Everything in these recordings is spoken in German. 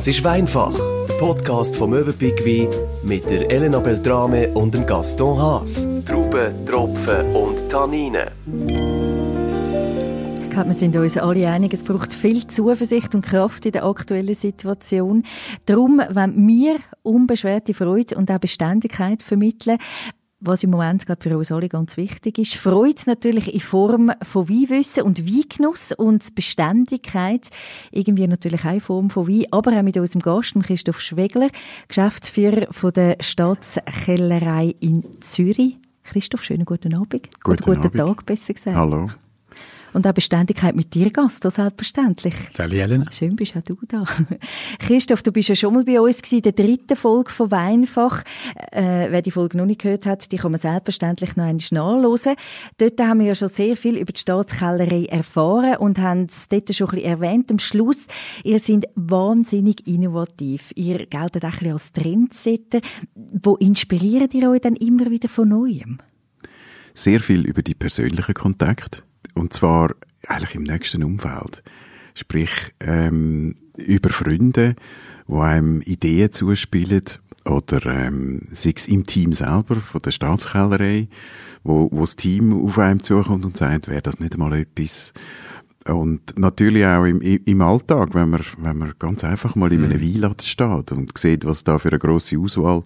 Das ist Weinfach, der Podcast vom Möwenpick Wein mit der Elena Beltrame und dem Gaston Haas. Trauben, Tropfen und Tanninen. Ich glaube, wir sind uns alle einig, es braucht viel Zuversicht und Kraft in der aktuellen Situation. Darum wenn wir unbeschwerte Freude und auch Beständigkeit vermitteln was im Moment gerade für uns alle ganz wichtig ist. Freude natürlich in Form von Weinwissen und Weingenuss und Beständigkeit. Irgendwie natürlich auch in Form von Wein, aber auch mit unserem Gast, Christoph Schwegler, Geschäftsführer von der Staatskellerei in Zürich. Christoph, schönen guten Abend. Guten, Oder guten Abend. Tag, besser gesagt. Hallo. Und auch Beständigkeit mit dir, Gasto, selbstverständlich. Sally Elena. Schön bist auch du da. Christoph, du bist ja schon mal bei uns gewesen, in der dritten Folge von Weinfach. Äh, wer die Folge noch nicht gehört hat, die kann man selbstverständlich noch einmal nachhören. Dort haben wir ja schon sehr viel über die Staatskellerei erfahren und haben es dort schon ein bisschen erwähnt. Am Schluss, ihr seid wahnsinnig innovativ. Ihr geltet auch ein bisschen als Trendsetter. Wo inspiriert ihr euch dann immer wieder von Neuem? Sehr viel über die persönlichen Kontakte. Und zwar eigentlich im nächsten Umfeld. Sprich, ähm, über Freunde, die einem Ideen zuspielen, oder ähm, sei es im Team selber, von der Staatskellerei, wo, wo das Team auf einem zukommt und sagt, wäre das nicht einmal etwas. Und natürlich auch im, im Alltag, wenn man, wenn man ganz einfach mal in einem Weinladen steht und sieht, was da für eine grosse Auswahl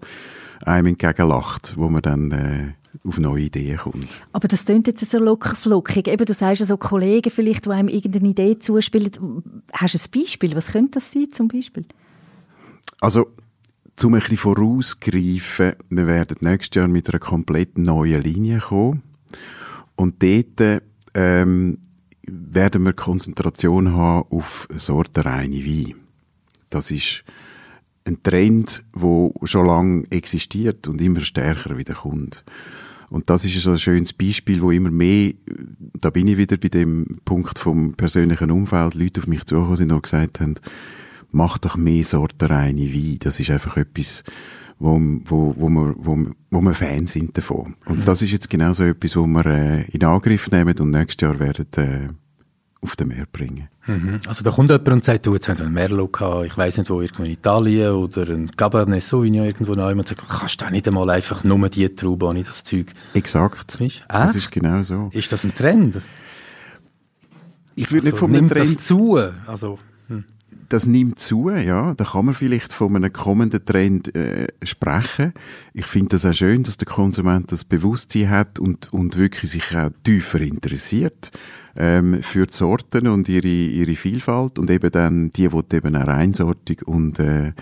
einem entgegenlacht, wo man dann äh, auf neue Ideen kommt. Aber das klingt jetzt so locker flockig. Eben, du sagst ja so Kollegen vielleicht, die einem irgendeine Idee zuspielen. Hast du ein Beispiel? Was könnte das sein zum Beispiel? Also, zum ein bisschen vorauszugreifen, wir werden nächstes Jahr mit einer komplett neuen Linie kommen. Und dort ähm, werden wir Konzentration haben auf sortenreine Wein. Das ist ein Trend, der schon lange existiert und immer stärker wieder kommt. Und das ist so ein schönes Beispiel, wo immer mehr, da bin ich wieder bei dem Punkt vom persönlichen Umfeld, Leute auf mich zugekommen sind und gesagt haben, mach doch mehr sortenreine Wein. Das ist einfach etwas, wo, wo, wo, wir, wo, wo wir Fans sind davon. Und das ist jetzt genau so etwas, wo wir äh, in Angriff nehmen und nächstes Jahr werden äh, auf den Meer bringen. Mhm. Also da kommt jemand und sagt, du, jetzt haben wir einen Merlot gehabt, ich weiss nicht wo, irgendwo in Italien oder ein Cabernet Sauvignon irgendwo noch und sagt, kannst du auch nicht einmal einfach nur die Traube ohne das Zeug? Exakt. Ist, Das ist genau so. ist das ein Trend? Ich würde nicht Also, von einem nimmt das Trend zu? Also, hm. Das nimmt zu, ja. Da kann man vielleicht von einem kommenden Trend äh, sprechen. Ich finde das auch schön, dass der Konsument das Bewusstsein hat und, und wirklich sich auch tiefer interessiert ähm, für die Sorten und ihre, ihre Vielfalt und eben dann die, die eben auch reinsortig und äh,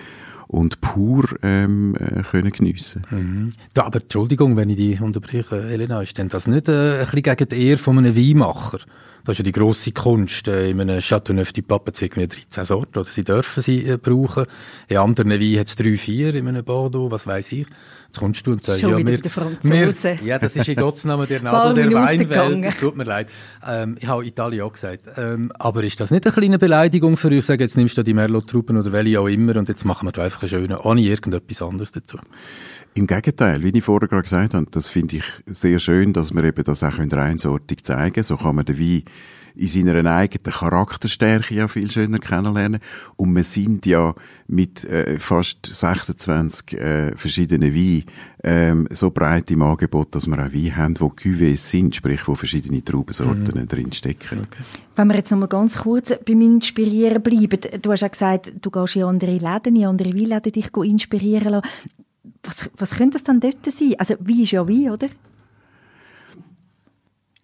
und pur ähm, äh, können geniessen. Mhm. Ja, aber Entschuldigung, wenn ich die unterbreche, Elena, ist denn das nicht äh, ein bisschen gegen die Ehre von einem Weinmacher? Das ist ja die grosse Kunst. Äh, in einem Chateauneuf du Pape irgendwie 13 Sorten, oder sie dürfen sie äh, brauchen. In anderen Weinen hat es 3, 4, in einem Bordeaux, was weiß ich. Jetzt kommst du und sagst, Schon ja, wir, wir, ja, das ist in Gottes Namen der Nabel der Minuten Weinwelt. Es tut mir leid. Ähm, ich habe Italien auch gesagt. Ähm, aber ist das nicht eine kleine Beleidigung für uns, sagen, jetzt nimmst du die Merlot-Truppen oder welche auch immer und jetzt machen wir da einfach einen schönen, ohne irgendetwas anderes dazu? Im Gegenteil, wie ich vorher gerade gesagt habe, das finde ich sehr schön, dass wir eben das auch reinsortig zeigen können. So kann man den Wein in seiner eigenen Charakterstärke ja viel schöner kennenlernen. Und wir sind ja mit äh, fast 26 äh, verschiedenen Weinen ähm, so breit im Angebot, dass wir auch Weine haben, wo Cuvées sind, sprich, wo verschiedene Traubensorten Mhm. drin stecken. Wenn wir jetzt noch mal ganz kurz beim Inspirieren bleiben. Du hast ja gesagt, du gehst in andere Läden, in andere Weinläden dich inspirieren lassen. Was, was könnte das dann dort sein? Also Wein ist ja Wein, oder?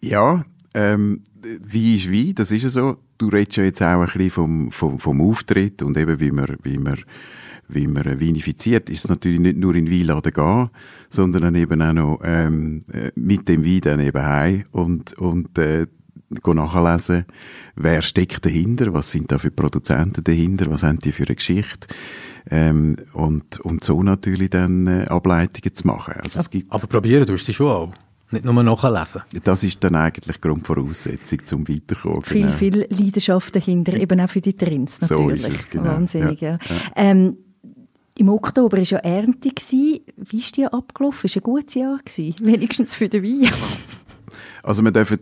Ja, ähm, wie ist wie, das ist ja so. Du redest ja jetzt auch ein bisschen vom, vom, vom Auftritt und eben wie man, wie man, wie man vinifiziert, ist es natürlich nicht nur in Weinladen gehen, sondern dann eben auch noch ähm, äh, mit dem Wein dann eben heim und, und äh, nachlesen, wer steckt dahinter, was sind da für Produzenten dahinter, was haben die für eine Geschichte ähm, und, und so natürlich dann äh, Ableitungen zu machen. Also es gibt Aber probieren tust du sie schon auch. Nicht nur nachlesen. das ist dann eigentlich Grundvoraussetzung zum Weiterkommen. Viel, genau. viel Leidenschaft dahinter, eben auch für die Trends So natürlich. ist es, genau. Wahnsinnig, ja. Ja, ja. Ähm, Im Oktober war ja Ernte. gewesen. Wie ist die abgelaufen? War ein gutes Jahr? Gewesen? Wenigstens für den Wein. Also wir dürfen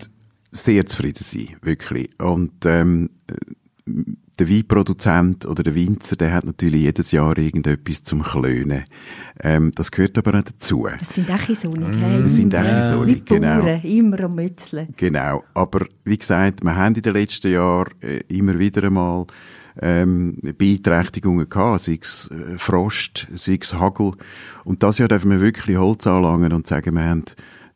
sehr zufrieden sein, wirklich. Und ähm, der Weinproduzent oder der Winzer, der hat natürlich jedes Jahr irgendetwas zum Klönen. Ähm, das gehört aber auch dazu. Das sind auch sonnig, mm. hey? Das sind auch sonnig, genau. Bauern, immer am Mützeln. Genau. Aber wie gesagt, wir haben in den letzten Jahren äh, immer wieder einmal ähm, Beeinträchtigungen gehabt, sei es äh, Frost, sei es Hagel. Und das Jahr dürfen wir wirklich Holz anlangen und sagen, wir haben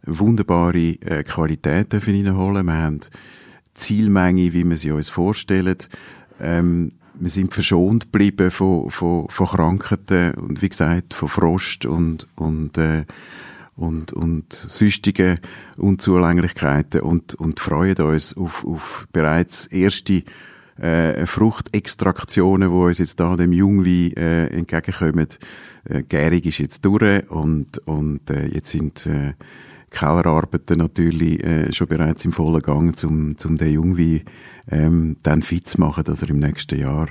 wunderbare äh, Qualität reinholen, wir haben Zielmenge, wie wir sie uns vorstellen. Ähm, wir sind verschont geblieben von, von, von Krankheiten und wie gesagt von Frost und, und, äh, und, und sonstigen Unzulänglichkeiten und, und freuen uns auf, auf bereits erste äh, Fruchtextraktionen, die uns jetzt da dem Jungwein äh, entgegenkommen. Äh, Gärig ist jetzt durch und, und äh, jetzt sind äh, Kellerarbeiten natürlich äh, schon bereits im vollen Gang, um, um den Jungwein ähm, dann fit zu machen, dass er im nächsten Jahr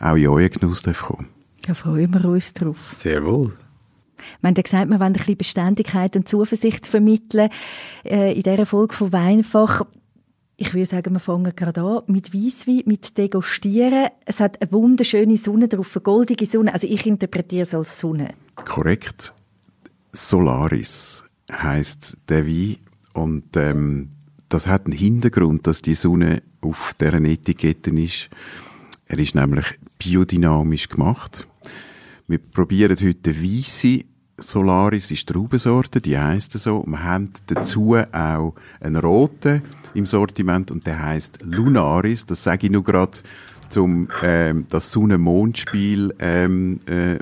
auch in euren Genuss darf kommen Da freuen wir uns drauf. Sehr wohl. Wir haben ja gesagt, wir wollen ein bisschen Beständigkeit und Zuversicht vermitteln äh, in dieser Folge von Weinfach. Ich würde sagen, wir fangen gerade an mit Weisswein, mit Degustieren. Es hat eine wunderschöne Sonne drauf, eine goldige Sonne. Also ich interpretiere es als Sonne. Korrekt. Solaris heißt der Wein und ähm, das hat einen Hintergrund, dass die Sonne auf deren Etiketten ist. Er ist nämlich biodynamisch gemacht. Wir probieren heute Weisse Solaris ist Traubensorte, die heisst so. Wir haben dazu auch einen roten im Sortiment und der heisst Lunaris. Das sage ich nur gerade, um ähm, das Sonne-Mond-Spiel ähm, äh,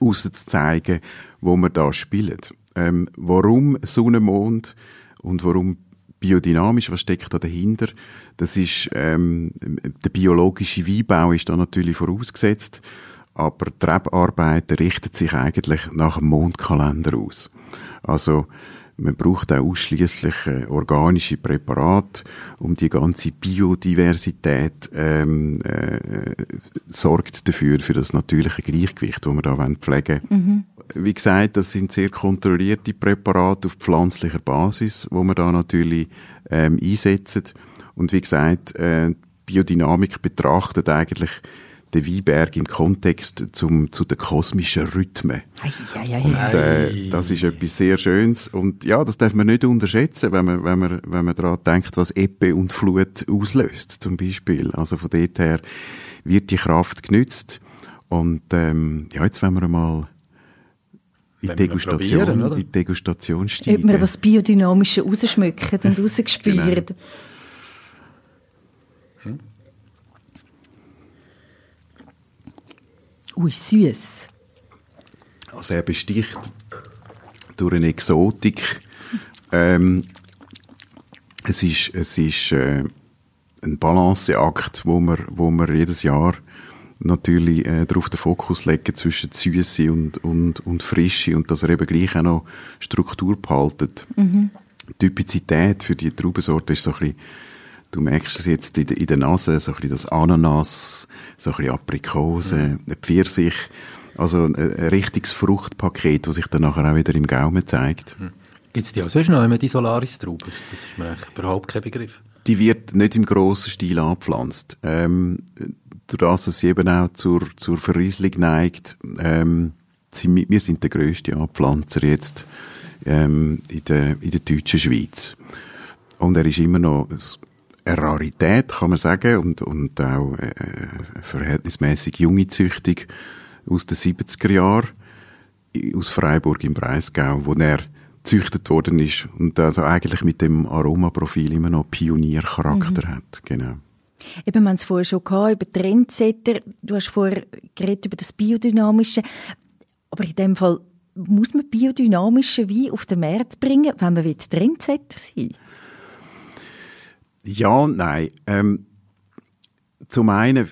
auszuzeigen, wo wir da spielen. Ähm, warum Sonne-Mond und warum biodynamisch, was steckt da dahinter? Das ist, ähm, der biologische Weinbau ist da natürlich vorausgesetzt aber die Rebarbeiten richten sich eigentlich nach dem Mondkalender aus. Also man braucht auch ausschließlich äh, organische Präparate, um die ganze Biodiversität ähm, äh, sorgt dafür für das natürliche Gleichgewicht, das wir da pflegen wollen. Mhm. Wie gesagt, das sind sehr kontrollierte Präparate auf pflanzlicher Basis, wo wir da natürlich ähm, einsetzen. Und wie gesagt, äh, Biodynamik betrachtet eigentlich den Weinberg im Kontext zum, zu den kosmischen Rhythmen. Ei, ei, ei, und, äh, das ist etwas sehr Schönes. Und ja, das darf man nicht unterschätzen, wenn man, wenn man, wenn man daran denkt, was Ebbe und Flut auslöst, zum Beispiel. Also von dort her wird die Kraft genützt. Und ähm, ja, jetzt wollen wir mal die Degustation, in die Degustation steigen. Ob wir das Biodynamische rausschmücken und rausgespürt. genau. Ui, süß. Also er besticht durch eine Exotik. Ähm, es ist, es ist äh, ein Balanceakt, wo wir, wo wir jedes Jahr natürlich äh, darauf den Fokus legen zwischen Süße und, und, und Frische und dass er eben gleich auch noch Struktur behaltet. Mhm. Typizität für die Traubensorte ist so ein bisschen Du merkst es jetzt in, in der Nase, so ein bisschen das Ananas, so ein bisschen Aprikose, mhm. ein Pfirsich. Also ein, ein richtiges Fruchtpaket, das sich dann nachher auch wieder im Gaumen zeigt. Mhm. Gibt es die auch sonst noch immer, die Solaris-Traube? Das ist mir eigentlich überhaupt kein Begriff. Die wird nicht im grossen Stil angepflanzt. Ähm, dass sie eben auch zur, zur Verrieselung neigt, ähm, sind, wir sind der grösste Anpflanzer jetzt ähm, in, der, in der deutschen Schweiz. Und er ist immer noch eine Rarität, kann man sagen, und, und auch äh, verhältnismäßig junge Züchtung aus den 70er Jahren aus Freiburg im Breisgau, wo er gezüchtet worden ist und also eigentlich mit dem Aromaprofil immer noch Pioniercharakter mhm. hat, genau. Eben, wir haben es vorher schon gehabt, über Trendsetter. Du hast vorher über das Biodynamische. Aber in dem Fall muss man biodynamische Wein auf den Markt bringen, wenn man Trendsetter sein will? Ja und nein. Ähm, zum einen,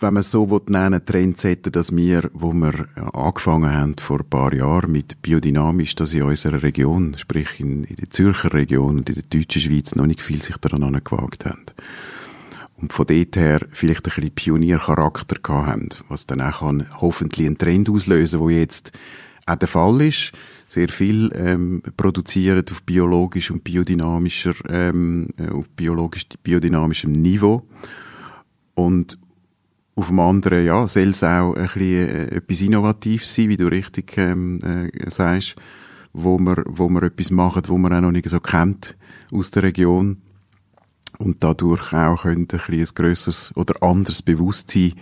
wenn man so will, nennen Trendsetter, dass wir, wo wir angefangen haben vor ein paar Jahren mit biodynamisch, dass in unserer Region, sprich in, in der Zürcher Region und in der deutschen Schweiz noch nicht viel sich daran angewagt haben. Und von dort her vielleicht ein bisschen Pioniercharakter gehabt haben, was dann auch kann hoffentlich einen Trend auslösen, wo jetzt auch der Fall ist sehr viel ähm, produzieren auf biologisch und biodynamischer, ähm, äh, auf biologisch biodynamischem Niveau. Und auf dem anderen, ja, soll es auch ein bisschen äh, etwas Innovatives sein, wie du richtig ähm, äh, sagst, wo wir, wo wir etwas machen, wo man auch noch nicht so kennt aus der Region und dadurch auch könnte ein, bisschen ein grösseres oder anderes Bewusstsein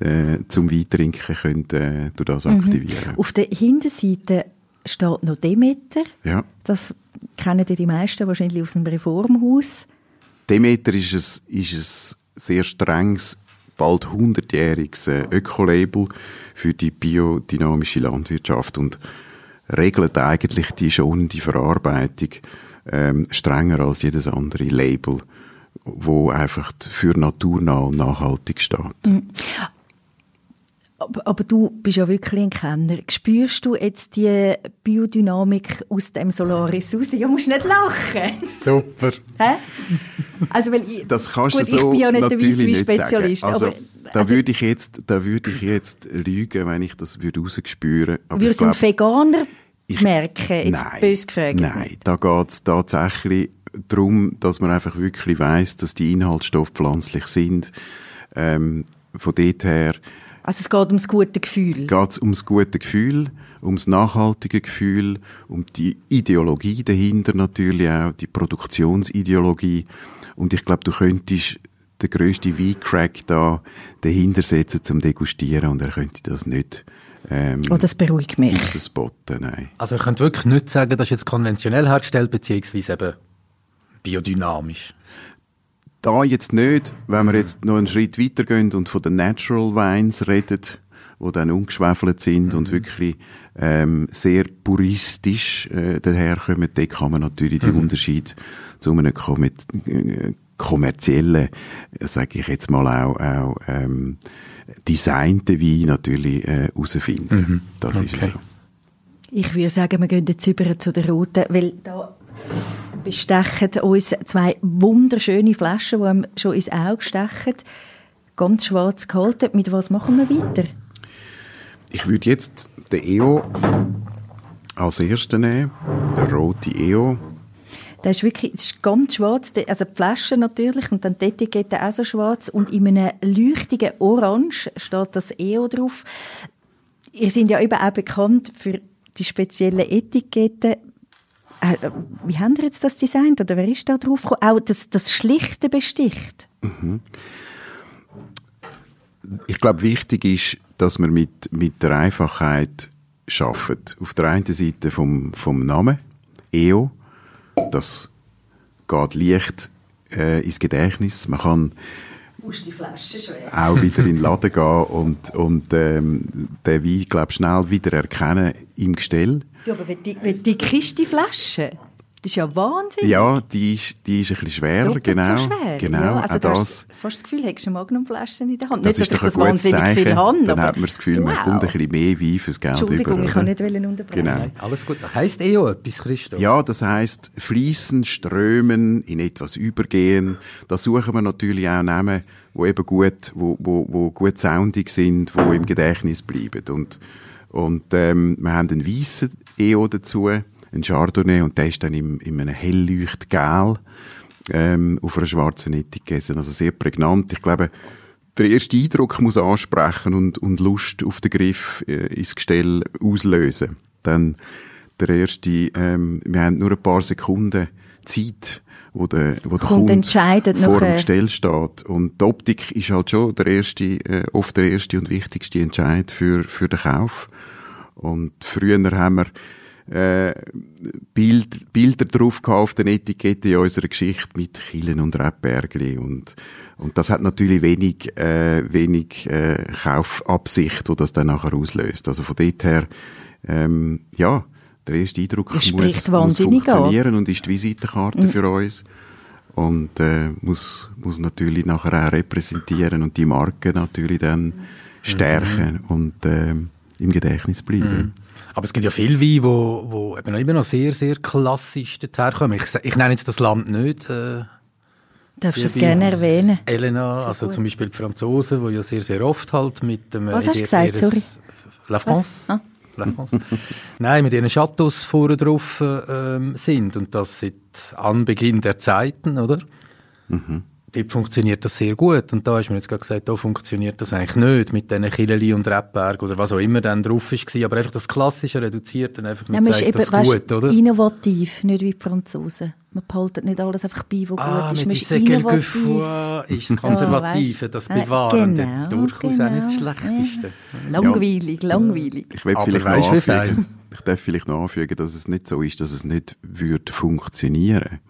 äh, zum Weitrinken könnte, äh, durch das Mhm. aktivieren. Auf der Hinterseite steht noch Demeter. Ja. Das kennen die meisten wahrscheinlich aus dem Reformhaus. Demeter ist es, ist es sehr strenges, bald 100-jähriges äh, Ökolabel für die biodynamische Landwirtschaft und regelt eigentlich die schonende Verarbeitung ähm, strenger als jedes andere Label, wo einfach für naturnah und nachhaltig steht. Aber, aber du bist ja wirklich ein Kenner. Spürst du jetzt die Biodynamik aus dem Solaris raus? Ja, musst nicht lachen. Super. Hä? Also, weil ich, Das kannst gut, du so ich bin ja nicht der Weisswein-Spezialist. Also, aber, da also, würde ich jetzt, da würde ich jetzt lügen, wenn ich das würde rausspüren. Aber würde ich es ein glaub- Veganer Ich- merken? Jetzt nein, bös gefragt. Nein, da geht es tatsächlich darum, dass man einfach wirklich weiß, dass die Inhaltsstoffe pflanzlich sind. Ähm, von dort her Also es geht ums gute Gefühl. geht ums gute Gefühl, ums nachhaltige Gefühl, um die Ideologie dahinter natürlich auch, die Produktionsideologie. Und ich glaube, du könntest den grössten Weincrack da dahinter setzen zum Degustieren und er könnte das nicht ähm, Oh, das beruhigt mich. rausspotten, nein. Also ihr könnt wirklich nicht sagen, das ist jetzt konventionell hergestellt, beziehungsweise eben biodynamisch. Da jetzt nicht, wenn wir jetzt noch einen Schritt weitergehen und von den Natural Wines reden, die dann ungeschwefelt sind und wirklich ähm, sehr puristisch äh, daherkommen, da kann man natürlich den Unterschied zu einem kommet, äh, kommerziellen, äh, sage ich jetzt mal auch, auch ähm, designten Wein natürlich äh, herausfinden. Das ist Okay. so. Ich würde sagen, wir gehen jetzt über zu der roten, weil da bestechen uns zwei wunderschöne Flaschen, die einem schon ins Auge stechen. Ganz schwarz gehalten. Mit was machen wir weiter? Ich würde jetzt den EO als ersten nehmen, der rote EO. Der ist wirklich das ist ganz schwarz, also die Flasche natürlich und dann die Etikette auch so schwarz und in einem leuchtigen Orange steht das EO drauf. Ihr seid ja eben auch bekannt für die speziellen Etiketten. Äh, Wie haben ihr jetzt das designt oder wer ist da drauf gekommen? Auch das, das Schlichte besticht. Ich glaube, wichtig ist, dass man mit, mit der Einfachheit schafft. Auf der einen Seite vom, vom Namen, EO, das geht leicht äh, ins Gedächtnis. Man kann Muss die Flasche schwer. auch wieder in den Laden gehen und, und ähm, den Wein, glaube schnell wieder erkennen im Gestell. Ja, aber wenn die, wenn die Kiste Flasche, das ist ja Wahnsinn. Ja, die ist, die ist ein bisschen schwerer, Doppelt genau. so schwer. Genau, ja, also auch du das. hast fast das Gefühl, hättest du eine Magnumflasche in der Hand. Das nicht, ist dass ich das wahnsinnig Zeichen. viel habe. Dann hat man das Gefühl, man Wow. kommt ein bisschen mehr Wein fürs Geld Entschuldigung, über. ich kann nicht wollen unterbrechen. Genau. Alles gut. Heißt EO etwas, Christoph? Ja, das heißt fließen, strömen, in etwas übergehen. Da suchen wir natürlich auch Namen, wo eben gut, wo, wo, wo gut soundig sind, wo im Gedächtnis bleiben. Und, und ähm, wir haben einen weißen EO dazu, einen Chardonnay, und der ist dann im, in einem helleuchtgel ähm, auf einer schwarzen Etikette. Also sehr prägnant. Ich glaube, der erste Eindruck muss ansprechen und, und Lust auf den Griff äh, ins Gestell auslösen. Dann der erste, ähm, wir haben nur ein paar Sekunden Zeit, wo der, wo der Kunde entscheidend vor dem Gestell steht. Und die Optik ist halt schon der erste, äh, oft der erste und wichtigste Entscheid für, für den Kauf. Und früher haben wir äh, Bild, Bilder drauf auf den Etikette in unserer Geschichte mit Chilen und Rebbergli und und das hat natürlich wenig äh, wenig äh, Kaufabsicht, wo das dann nachher auslöst. Also von dort her ähm, ja der erste Eindruck Das muss, spricht muss wahnsinnig an. funktionieren und ist die Visitenkarte für uns und äh, muss muss natürlich nachher auch repräsentieren und die Marke natürlich dann stärken und ähm, im Gedächtnis bleiben. Aber es gibt ja viele Weine, wo, wo eben immer noch sehr, sehr klassisch daherkommen. Ich, ich nenne jetzt das Land nicht, äh, Darfst du es gerne erwähnen? Elena, also gut. zum Beispiel die Franzosen, die ja sehr, sehr oft halt mit dem... Was äh, hast du gesagt? Sorry. La France. Ah. La France. Nein, mit ihren Chateaus vorne drauf äh, ähm, sind und das seit Anbeginn der Zeiten, oder? Dort funktioniert das sehr gut. Und da hast du mir jetzt gerade gesagt, da funktioniert das eigentlich nicht mit diesen Killeli und Rebberg oder was auch immer dann drauf war. Aber einfach das Klassische reduziert dann einfach mit ja, zeigt das eben, gut, oder? innovativ, nicht wie die Franzosen. Man behaltet nicht alles einfach bei, was ah, gut ist. Mit dieser Gergefoie ist das Konservative, das Bewahrende, genau, durchaus genau. auch nicht das Schlechteste. Ja. Langweilig, langweilig. Ich will Aber vielleicht noch wie anfügen, ich darf vielleicht noch anfügen, dass es nicht so ist, dass es nicht würde funktionieren,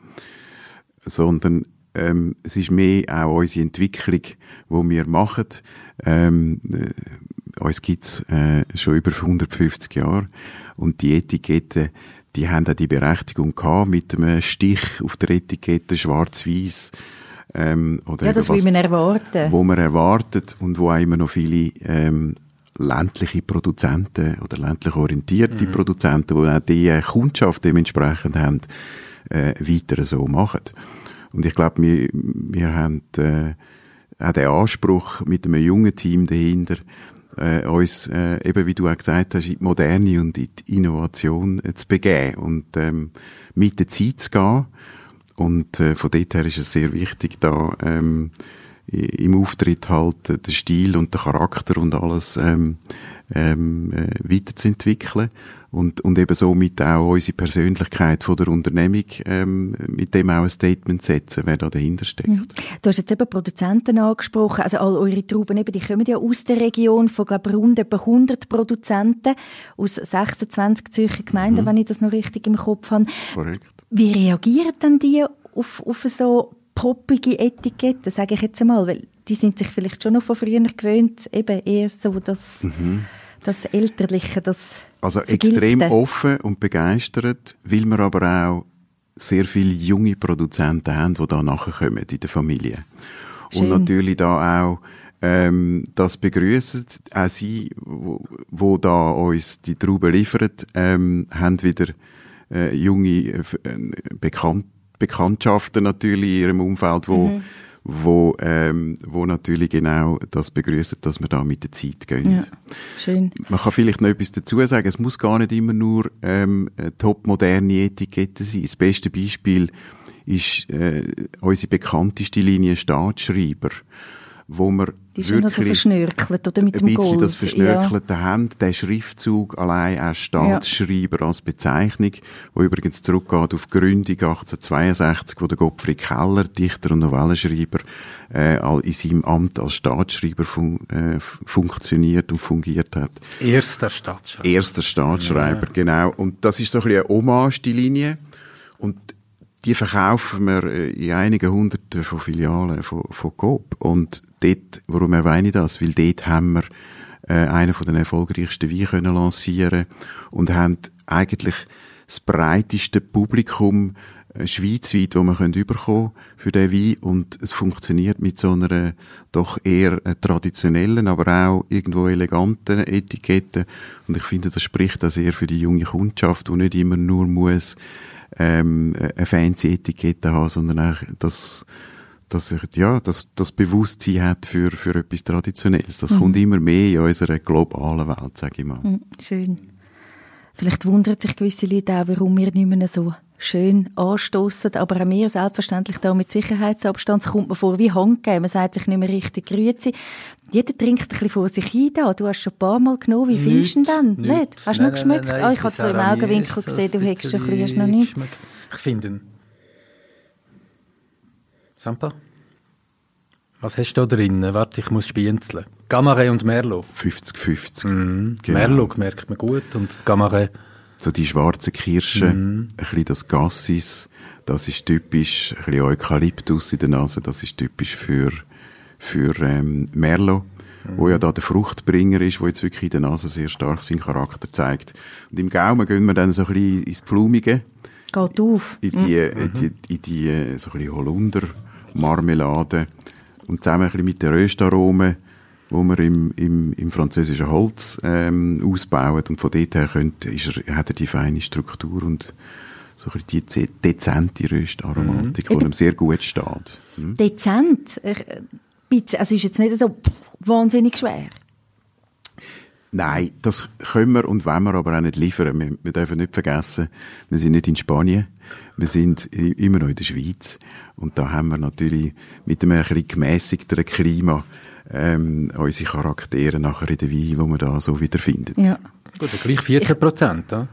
sondern ähm, es ist mehr auch unsere Entwicklung, die wir machen. Ähm, äh, uns gibt's äh, schon über 150 Jahre und die Etiketten, die haben auch die Berechtigung gehabt mit einem Stich auf der Etikette schwarz-weiß. Ähm, oder Ja, das will man erwarten. wo man erwartet und wo auch immer noch viele ähm, ländliche Produzenten oder ländlich orientierte Produzenten, die auch die äh, Kundschaft dementsprechend haben, äh, weiter so machen. Und ich glaube, wir, wir haben äh, auch den Anspruch mit einem jungen Team dahinter, äh, uns, äh, eben wie du auch gesagt hast, in die Moderne und in die Innovation äh, zu begeben und ähm, mit der Zeit zu gehen. Und äh, von dort her ist es sehr wichtig, da ähm, im Auftritt halt äh, den Stil und den Charakter und alles ähm, ähm, äh, weiterzuentwickeln und, und eben somit auch unsere Persönlichkeit von der Unternehmung ähm, mit dem auch ein Statement setzen, wer da dahinter steckt. Du hast jetzt eben Produzenten angesprochen, also all eure Trauben, eben, die kommen ja aus der Region von, glaube ich, rund etwa 100 Produzenten aus 26 Zürcher Gemeinden, wenn ich das noch richtig im Kopf habe. Korrekt. Wie reagieren denn die auf, auf so poppige Etiketten, sage ich jetzt einmal, weil die sind sich vielleicht schon noch von früher gewöhnt, eben eher so das, das Elterliche, das Also Vergilbte. extrem offen und begeistert, weil wir aber auch sehr viele junge Produzenten haben, die da nachkommen in der Familie. Schön. Und natürlich da auch ähm, das begrüßen. Auch sie, wo, wo da uns die Trauben liefern, ähm, haben wieder äh, junge äh, Bekannt Bekanntschaften natürlich in ihrem Umfeld, wo Mhm. Wo, ähm, wo natürlich genau das begrüßen, dass wir da mit der Zeit gehen. Ja, schön. Man kann vielleicht noch etwas dazu sagen. Es muss gar nicht immer nur ähm, eine top-moderne Etikette sein. Das beste Beispiel ist äh, unsere bekannteste Linie Staatsschreiber, wo wir Die ist ja noch so wirklich verschnörkelt, oder mit ein dem bisschen Gold. das Verschnörkelte haben. Der Schriftzug allein als Staatsschreiber als Bezeichnung, wo übrigens zurückgeht auf die Gründung 1862, wo der Gottfried Keller, Dichter und Novellenschreiber, äh, in seinem Amt als Staatsschreiber fun äh, funktioniert und fungiert hat. Erster Staatsschreiber. Erster Staatsschreiber, genau. Und das ist so ein bisschen eine Hommage, die Linie. Die verkaufen wir äh, in einigen Hunderten von Filialen von, von Coop. Und dort, warum erwähne ich das? Weil dort haben wir äh, einen von den erfolgreichsten Weine können lancieren und haben eigentlich das breiteste Publikum äh, schweizweit, das wir können überkommen für den Wein und es funktioniert mit so einer doch eher äh, traditionellen, aber auch irgendwo eleganten Etikette und ich finde, das spricht auch sehr für die junge Kundschaft, die nicht immer nur muss ähm, eine fancy Etikette haben, sondern auch das dass er, ja, das, das Bewusstsein hat für, für etwas Traditionelles. Das kommt immer mehr in unserer globalen Welt, sage ich mal. Mhm, Schön. Vielleicht wundern sich gewisse Leute auch, warum wir nicht mehr so schön anstoßen, aber auch wir selbstverständlich da mit Sicherheitsabstand. Es kommt mir vor wie Handgeben. Man sagt sich nicht mehr richtig Grüezi. Jeder trinkt ein bisschen vor sich hin da. Du hast schon ein paar Mal genommen. Wie findest du ihn denn? Nicht? Hast du noch geschmeckt? Ah, ich habe so im Augenwinkel gesehen, du hättest schon ein bisschen, hast du noch nicht. Ich finde ihn. Sampa? Was hast du da drin? Warte, ich muss spienzeln. Gamaret und Merlot. 50-50. Mhm. Genau. Merlot merkt man gut und Gamaret. So die schwarzen Kirschen, Mhm. ein bisschen das Gassis, das ist typisch, ein bisschen Eukalyptus in der Nase, das ist typisch für, für ähm, Merlot, wo ja da der Fruchtbringer ist, wo jetzt wirklich in der Nase sehr stark seinen Charakter zeigt. Und im Gaumen gehen wir dann so ein bisschen ins Pflumige, Geht auf. in die, in die, in die äh, so ein bisschen Holunder, Marmelade und zusammen ein bisschen mit den Röstaromen, wo wir im, im, im französischen Holz ähm, ausbauen und von dort her könnt, ist er, hat er die feine Struktur und so ein die ze- dezente Röstaromatik, die ihm sehr gut steht. Hm? Dezent. Äh, bisschen. Also ist jetzt nicht so wahnsinnig schwer. Nein, das können wir und wollen wir aber auch nicht liefern. Wir, wir dürfen nicht vergessen, wir sind nicht in Spanien. wir sind immer noch in der Schweiz und da haben wir natürlich mit einem etwas gemässigteren Klima ähm, unsere Charaktere nachher in der Wein, wo man da so wiederfindet. Ja. Gut, gleich 14 Prozent, ja.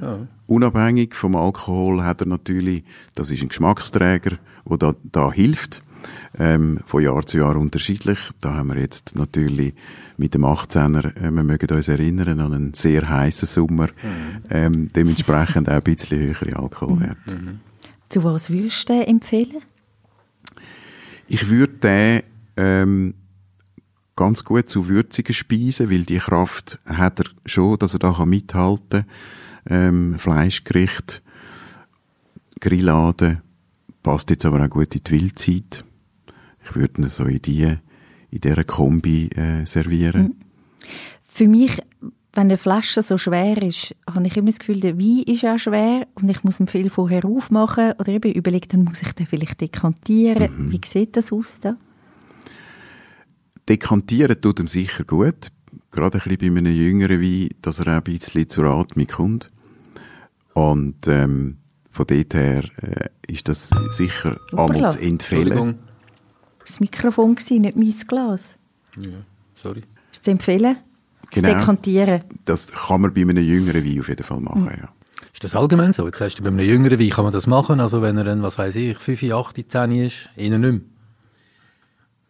ja. Unabhängig vom Alkohol hat er natürlich, das ist ein Geschmacksträger, der da, da hilft, ähm, von Jahr zu Jahr unterschiedlich. Da haben wir jetzt natürlich mit dem 18er, äh, wir mögen uns erinnern an einen sehr heißen Sommer, mhm. ähm, dementsprechend auch ein bisschen höhere Alkoholwerte. Mhm. Zu was würdest du den empfehlen? Ich würde den ähm, ganz gut zu würzigen Speisen, weil die Kraft hat er schon, dass er da mithalten kann. Ähm, Fleischgericht, Grilladen, passt jetzt aber auch gut in die Wildzeit. Ich würde ihn so in die in dieser Kombi äh, servieren. Mhm. Für mich, wenn eine Flasche so schwer ist, habe ich immer das Gefühl, der Wein ist auch schwer und ich muss ihn viel vorher aufmachen oder eben überlegen, dann muss ich den vielleicht dekantieren. Mhm. Wie sieht das aus da? Dekantieren tut ihm sicher gut. Gerade ein bisschen bei einem jüngeren Wein, dass er auch ein bisschen zur Atmung kommt. Und ähm, von dort her äh, ist das sicher einmal zu empfehlen das Mikrofon, gewesen, nicht mein Glas. Ja, sorry. Ist zu empfehlen? Genau, zu dekantieren? Das kann man bei einem jüngeren Wein auf jeden Fall machen, mhm. ja. Ist das allgemein so? Jetzt sagst du, bei einem jüngeren Wein kann man das machen, also wenn er dann, was weiß ich, 5, 8, 10 ist, innen nicht mehr.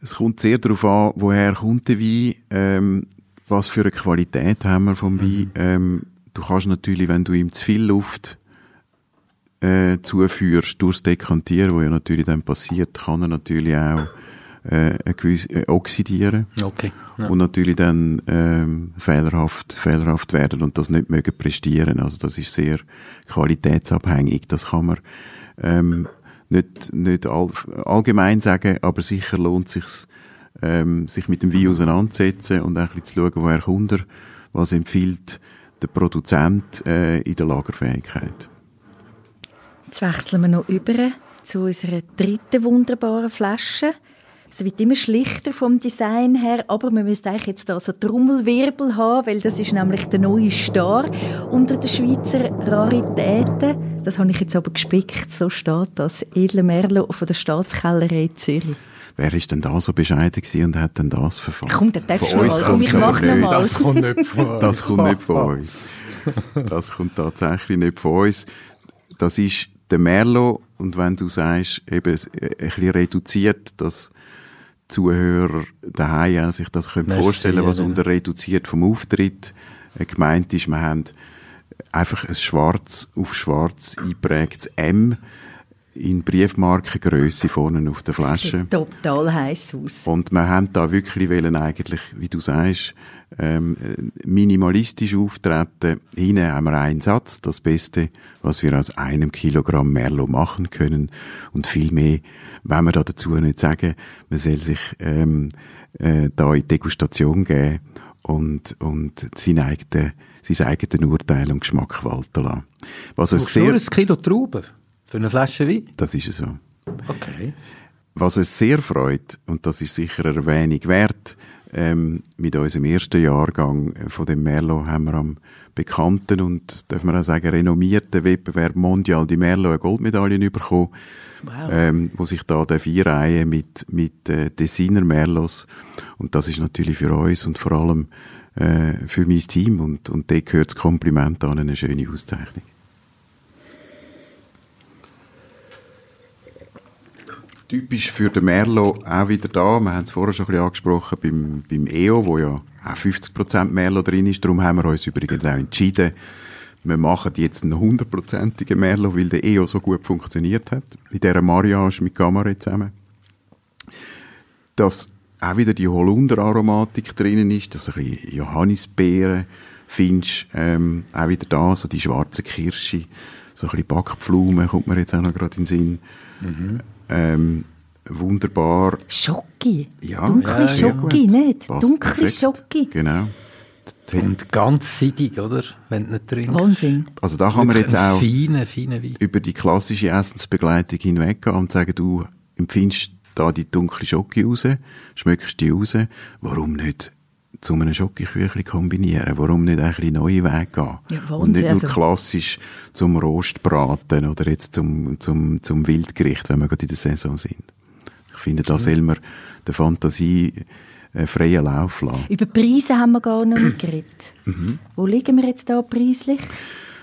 Es kommt sehr darauf an, woher kommt der Wein, ähm, was für eine Qualität haben wir vom Wein. Mhm. Ähm, du kannst natürlich, wenn du ihm zu viel Luft äh, zuführst, durchs Dekantieren, was ja natürlich dann passiert, kann er natürlich auch äh, gewisse, äh, oxidieren. Okay. Ja. Und natürlich dann ähm, fehlerhaft, fehlerhaft werden und das nicht mögen prestieren. Also das ist sehr qualitätsabhängig. Das kann man ähm, nicht, nicht all, allgemein sagen, aber sicher lohnt sich ähm, sich mit dem Wein auseinanderzusetzen und ein bisschen zu schauen, woher kommt er, was empfiehlt der Produzent äh, in der Lagerfähigkeit. Jetzt wechseln wir noch über zu unserer dritten wunderbaren Flasche. Es wird immer schlichter vom Design her, aber man müsste eigentlich jetzt da so Trommelwirbel haben, weil das ist nämlich der neue Star unter den Schweizer Raritäten. Das habe ich jetzt aber gespickt, so steht das. Edle Merlo von der Staatskellerei Zürich. Wer ist denn da so bescheiden und hat denn das verfasst? Komm, der darfst von uns kommt ich mach nicht. Das kommt nicht von uns. Das kommt nicht von uns. Das kommt tatsächlich nicht von uns. Das ist der Merlo und wenn du sagst, eben ein bisschen reduziert, dass Zuhörer daheim sich das können vorstellen was unter reduziert vom Auftritt äh, gemeint ist. Wir haben einfach ein schwarz auf schwarz eingeprägtes M in Briefmarkengröße vorne auf der Flasche. total heiß aus. Und wir haben da wirklich wollen eigentlich, wie du sagst, ähm, minimalistisch auftreten. Hinten haben wir einen Satz, das Beste, was wir aus einem Kilogramm Merlot machen können. Und viel mehr wenn wir da dazu nicht sagen, man soll sich ähm, äh, da in Degustation geben und, und sein eigenes, sein eigenes Urteil und Geschmack walten lassen. Was uns sehr, nur ein Kilo Trauben für eine Flasche Wein? Das ist so. Okay. Was uns sehr freut, und das ist sicher eine Erwähnung wert, ähm, mit unserem ersten Jahrgang von dem Merlot haben wir am bekannten und, dürfen wir auch sagen, renommierten Wettbewerb Mondial die Merlot eine Goldmedaille bekommen wow. ähm, wo sich da der Reihe mit, mit äh, Designer Merlos und das ist natürlich für uns und vor allem äh, für mein Team und, und da gehört das Kompliment an eine schöne Auszeichnung. Typisch für den Merlot auch wieder da, wir haben es vorher schon ein bisschen angesprochen, beim, beim EO, wo ja auch 50% Merlot drin ist, darum haben wir uns übrigens auch entschieden, wir machen jetzt einen hundertprozentigen Merlot, weil der EO so gut funktioniert hat. In dieser Mariage mit Gamare zusammen. Dass auch wieder die Holunder-Aromatik drinnen ist, dass ein bisschen Johannisbeeren findest, ähm, auch wieder da, so die schwarze Kirsche, so ein bisschen Backpflaumen kommt mir jetzt auch noch gerade in den Sinn. Mhm. Ähm, wunderbar. Schoki. Ja, Dunkle ja, Schoki, nicht? Passt Dunkle perfekt. Schoki. Genau. Und ganz seidig, oder? Wenn du nicht trinkst. Wahnsinn. Also da kann man jetzt auch feine, feine über die klassische Essensbegleitung hinweggehen und sagen, du empfindest da die dunkle Schoki raus, schmeckst die raus, warum nicht zu einem Schokoküchli kombinieren. Warum nicht ein bisschen neue Wege gehen? Ja, und nicht nur also- klassisch zum Rostbraten oder jetzt zum, zum, zum Wildgericht, wenn wir gerade in der Saison sind. Ich finde, da soll man der Fantasie äh, freien Lauf lassen. Über Preise haben wir gar noch nicht geredet. Mhm. Wo liegen wir jetzt da preislich?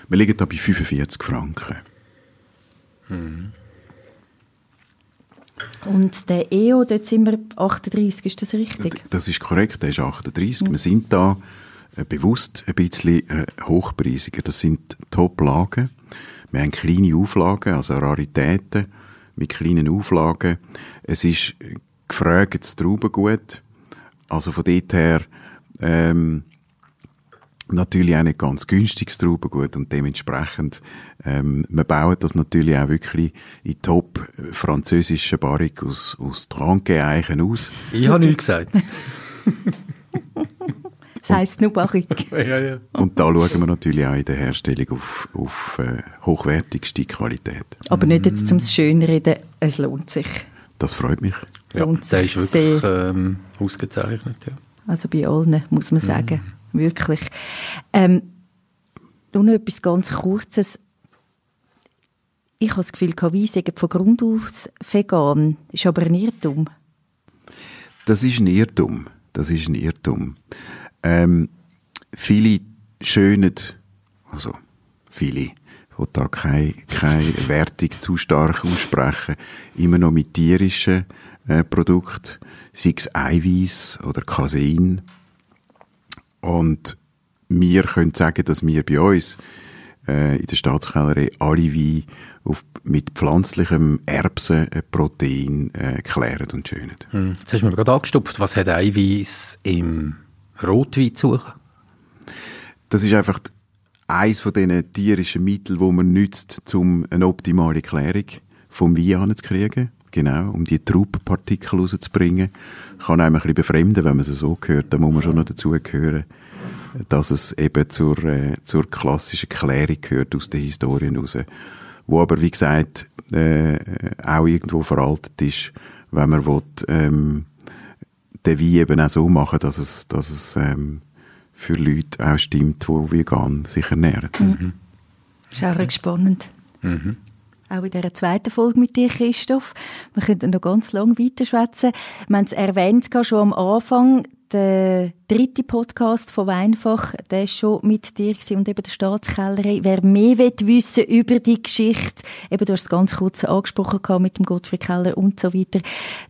Wir liegen da bei 45 Franken. Und der EO, dort sind wir 38, ist das richtig? Das ist korrekt, der ist 38. Wir sind da äh, bewusst ein bisschen äh, hochpreisiger. Das sind Top-Lagen. Wir haben kleine Auflagen, also Raritäten mit kleinen Auflagen. Es ist äh, gefragtes Traubengut. Also von dort her ähm, natürlich auch nicht ganz günstiges Traubengut und dementsprechend ähm, wir bauen das natürlich auch wirklich in top äh, französischen Barrik aus, aus Tranke-Eichen aus. Ich habe nichts gesagt. Das heisst nur Barrik. ja, ja. Und da schauen wir natürlich auch in der Herstellung auf, auf äh, hochwertigste Qualität. Aber nicht jetzt zum Schönreden, es lohnt sich. Das freut mich. ja Lohnt der sich ist wirklich ähm, ausgezeichnet. Ja. Also bei allen, muss man sagen. Wirklich. Ähm, nur noch etwas ganz Kurzes. Ich habe das Gefühl, Wein sei von Grund aus vegan. Ist aber ein Irrtum. Das ist ein Irrtum. Das ist ein Irrtum. Ähm, viele schönen, also viele, ich will da keine, keine Wertung zu stark aussprechen, immer noch mit tierischen äh, Produkten, sei es Eiweiß oder Casein. Und wir können sagen, dass wir bei uns äh, in der Staatskellerei alle Weine auf, mit pflanzlichem Erbsenprotein äh, klären und schönen. Hm. Jetzt hast du mir gerade angestupft. Was hat Eiweiß im Rotwein zu suchen? Das ist einfach eins von diesen tierischen Mitteln, wo man nützt, um eine optimale Klärung vom Wein anzukriegen. Genau, um die Traubenpartikel rauszubringen. Kann einem ein bisschen befremden, wenn man es so hört. Da muss man schon noch dazu gehören, dass es eben zur, äh, zur klassischen Klärung gehört aus den Historien raus. Wo aber, wie gesagt, äh, auch irgendwo veraltet ist, wenn man will, ähm, den Wein eben auch so machen, dass es, dass es ähm, für Leute auch stimmt, die vegan sich ernähren. Ist auch recht spannend. Auch in dieser zweiten Folge mit dir, Christoph. Wir könnten noch ganz lange weiterschwätzen. Wir haben es erwähnt, schon am Anfang, der dritte Podcast von Weinfach, der ist schon mit dir und eben der Staatskellerei. Wer mehr will wissen über die Geschichte, eben du hast es ganz kurz angesprochen mit dem Gottfried Keller und so weiter,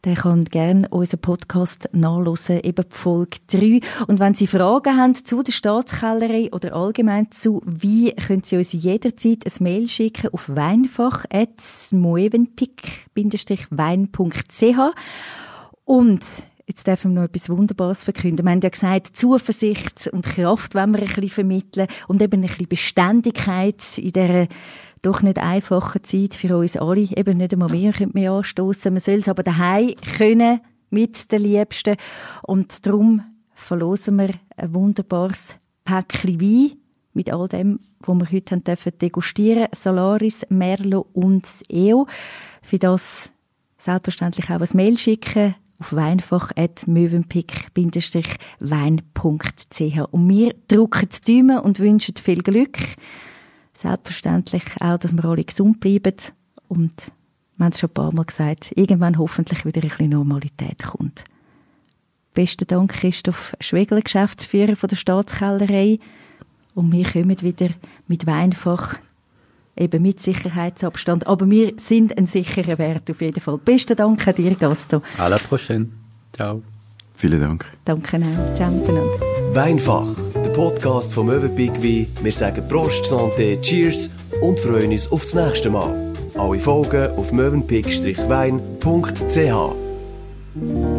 der kann gerne unseren Podcast nachlesen, eben Folge 3. Und wenn Sie Fragen haben zu der Staatskellerei oder allgemein zu wie, können Sie uns jederzeit ein Mail schicken auf weinfach.moevenpick-wein.ch und Jetzt dürfen wir noch etwas Wunderbares verkünden. Wir haben ja gesagt, Zuversicht und Kraft wollen wir ein bisschen vermitteln und eben ein bisschen Beständigkeit in dieser doch nicht einfachen Zeit für uns alle. Eben nicht einmal wir können mehr anstoßen. Man soll es aber daheim können mit den Liebsten. Und darum verlosen wir ein wunderbares Päckchen Wein mit all dem, was wir heute haben dürfen degustieren. Solaris, Merlot und EO. Für das selbstverständlich auch ein Mail schicken auf weinfach.mövenpick-wein.ch. Und wir drücken die Daumen und wünschen viel Glück. Selbstverständlich auch, dass wir alle gesund bleiben. Und wir haben es schon ein paar Mal gesagt, irgendwann hoffentlich wieder ein bisschen Normalität kommt. Besten Dank, Christoph Schwegler, Geschäftsführer von der Staatskellerei. Und wir kommen wieder mit Weinfach eben mit Sicherheitsabstand. Aber wir sind ein sicherer Wert auf jeden Fall. Besten Dank an dir, Gasto. À la prochaine. Ciao. Vielen Dank. Danke auch. Ciao miteinander. Weinfach, der Podcast vom Möwenpick Wein. Wir sagen Prost, Santé, Cheers und freuen uns auf das nächste Mal. Alle Folgen auf mövenpick-wein.ch.